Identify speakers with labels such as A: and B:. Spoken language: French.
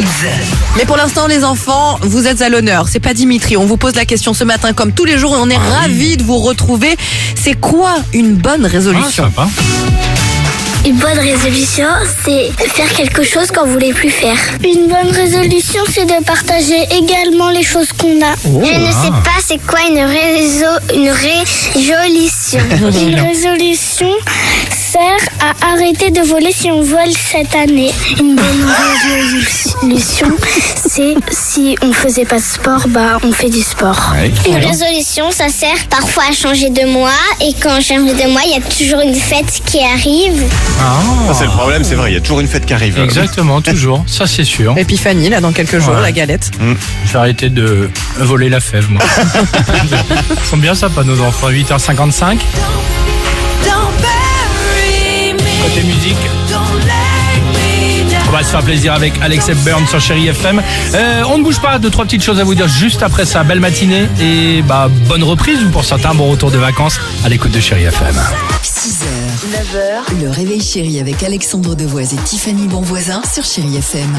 A: Kids.
B: Mais pour l'instant, les enfants, vous êtes à l'honneur. C'est pas Dimitri. On vous pose la question ce matin, comme tous les jours, et on est
C: Ah
B: ravis de vous retrouver. C'est quoi une bonne
C: Ah,
B: résolution
C: sympa.
D: Une bonne résolution, c'est faire quelque chose qu'on voulait plus faire. Une bonne résolution, c'est de partager également les choses qu'on a. Je ne sais pas c'est quoi une, réso- une résolution? une résolution sert à arrêter de voler si on vole cette année. Une bonne résolution, c'est si on faisait pas de sport, bah on fait du sport.
C: Ouais.
D: Une résolution, ça sert parfois à changer de mois. Et quand on change de mois, il y a toujours une fête qui arrive.
C: Ah,
E: Ça, c'est le problème, c'est vrai, il y a toujours une fête qui arrive.
C: Exactement, toujours. Ça, c'est sûr.
B: Épiphanie, là, dans quelques jours,
C: Ouais.
B: la galette.
C: J'ai arrêté de voler la fève, moi. Ils sont bien sympas, nos enfants. 8h55. Côté musique. On va se faire plaisir avec Alex Hepburn sur Chéri FM. Euh, on ne bouge pas, deux, trois petites choses à vous dire juste après ça. Belle matinée et bah, bonne reprise ou pour certains, bon retour de vacances à l'écoute de Chéri FM.
A: 6h, 9h, le réveil chéri avec Alexandre Devoise et Tiffany Bonvoisin sur Chéri FM.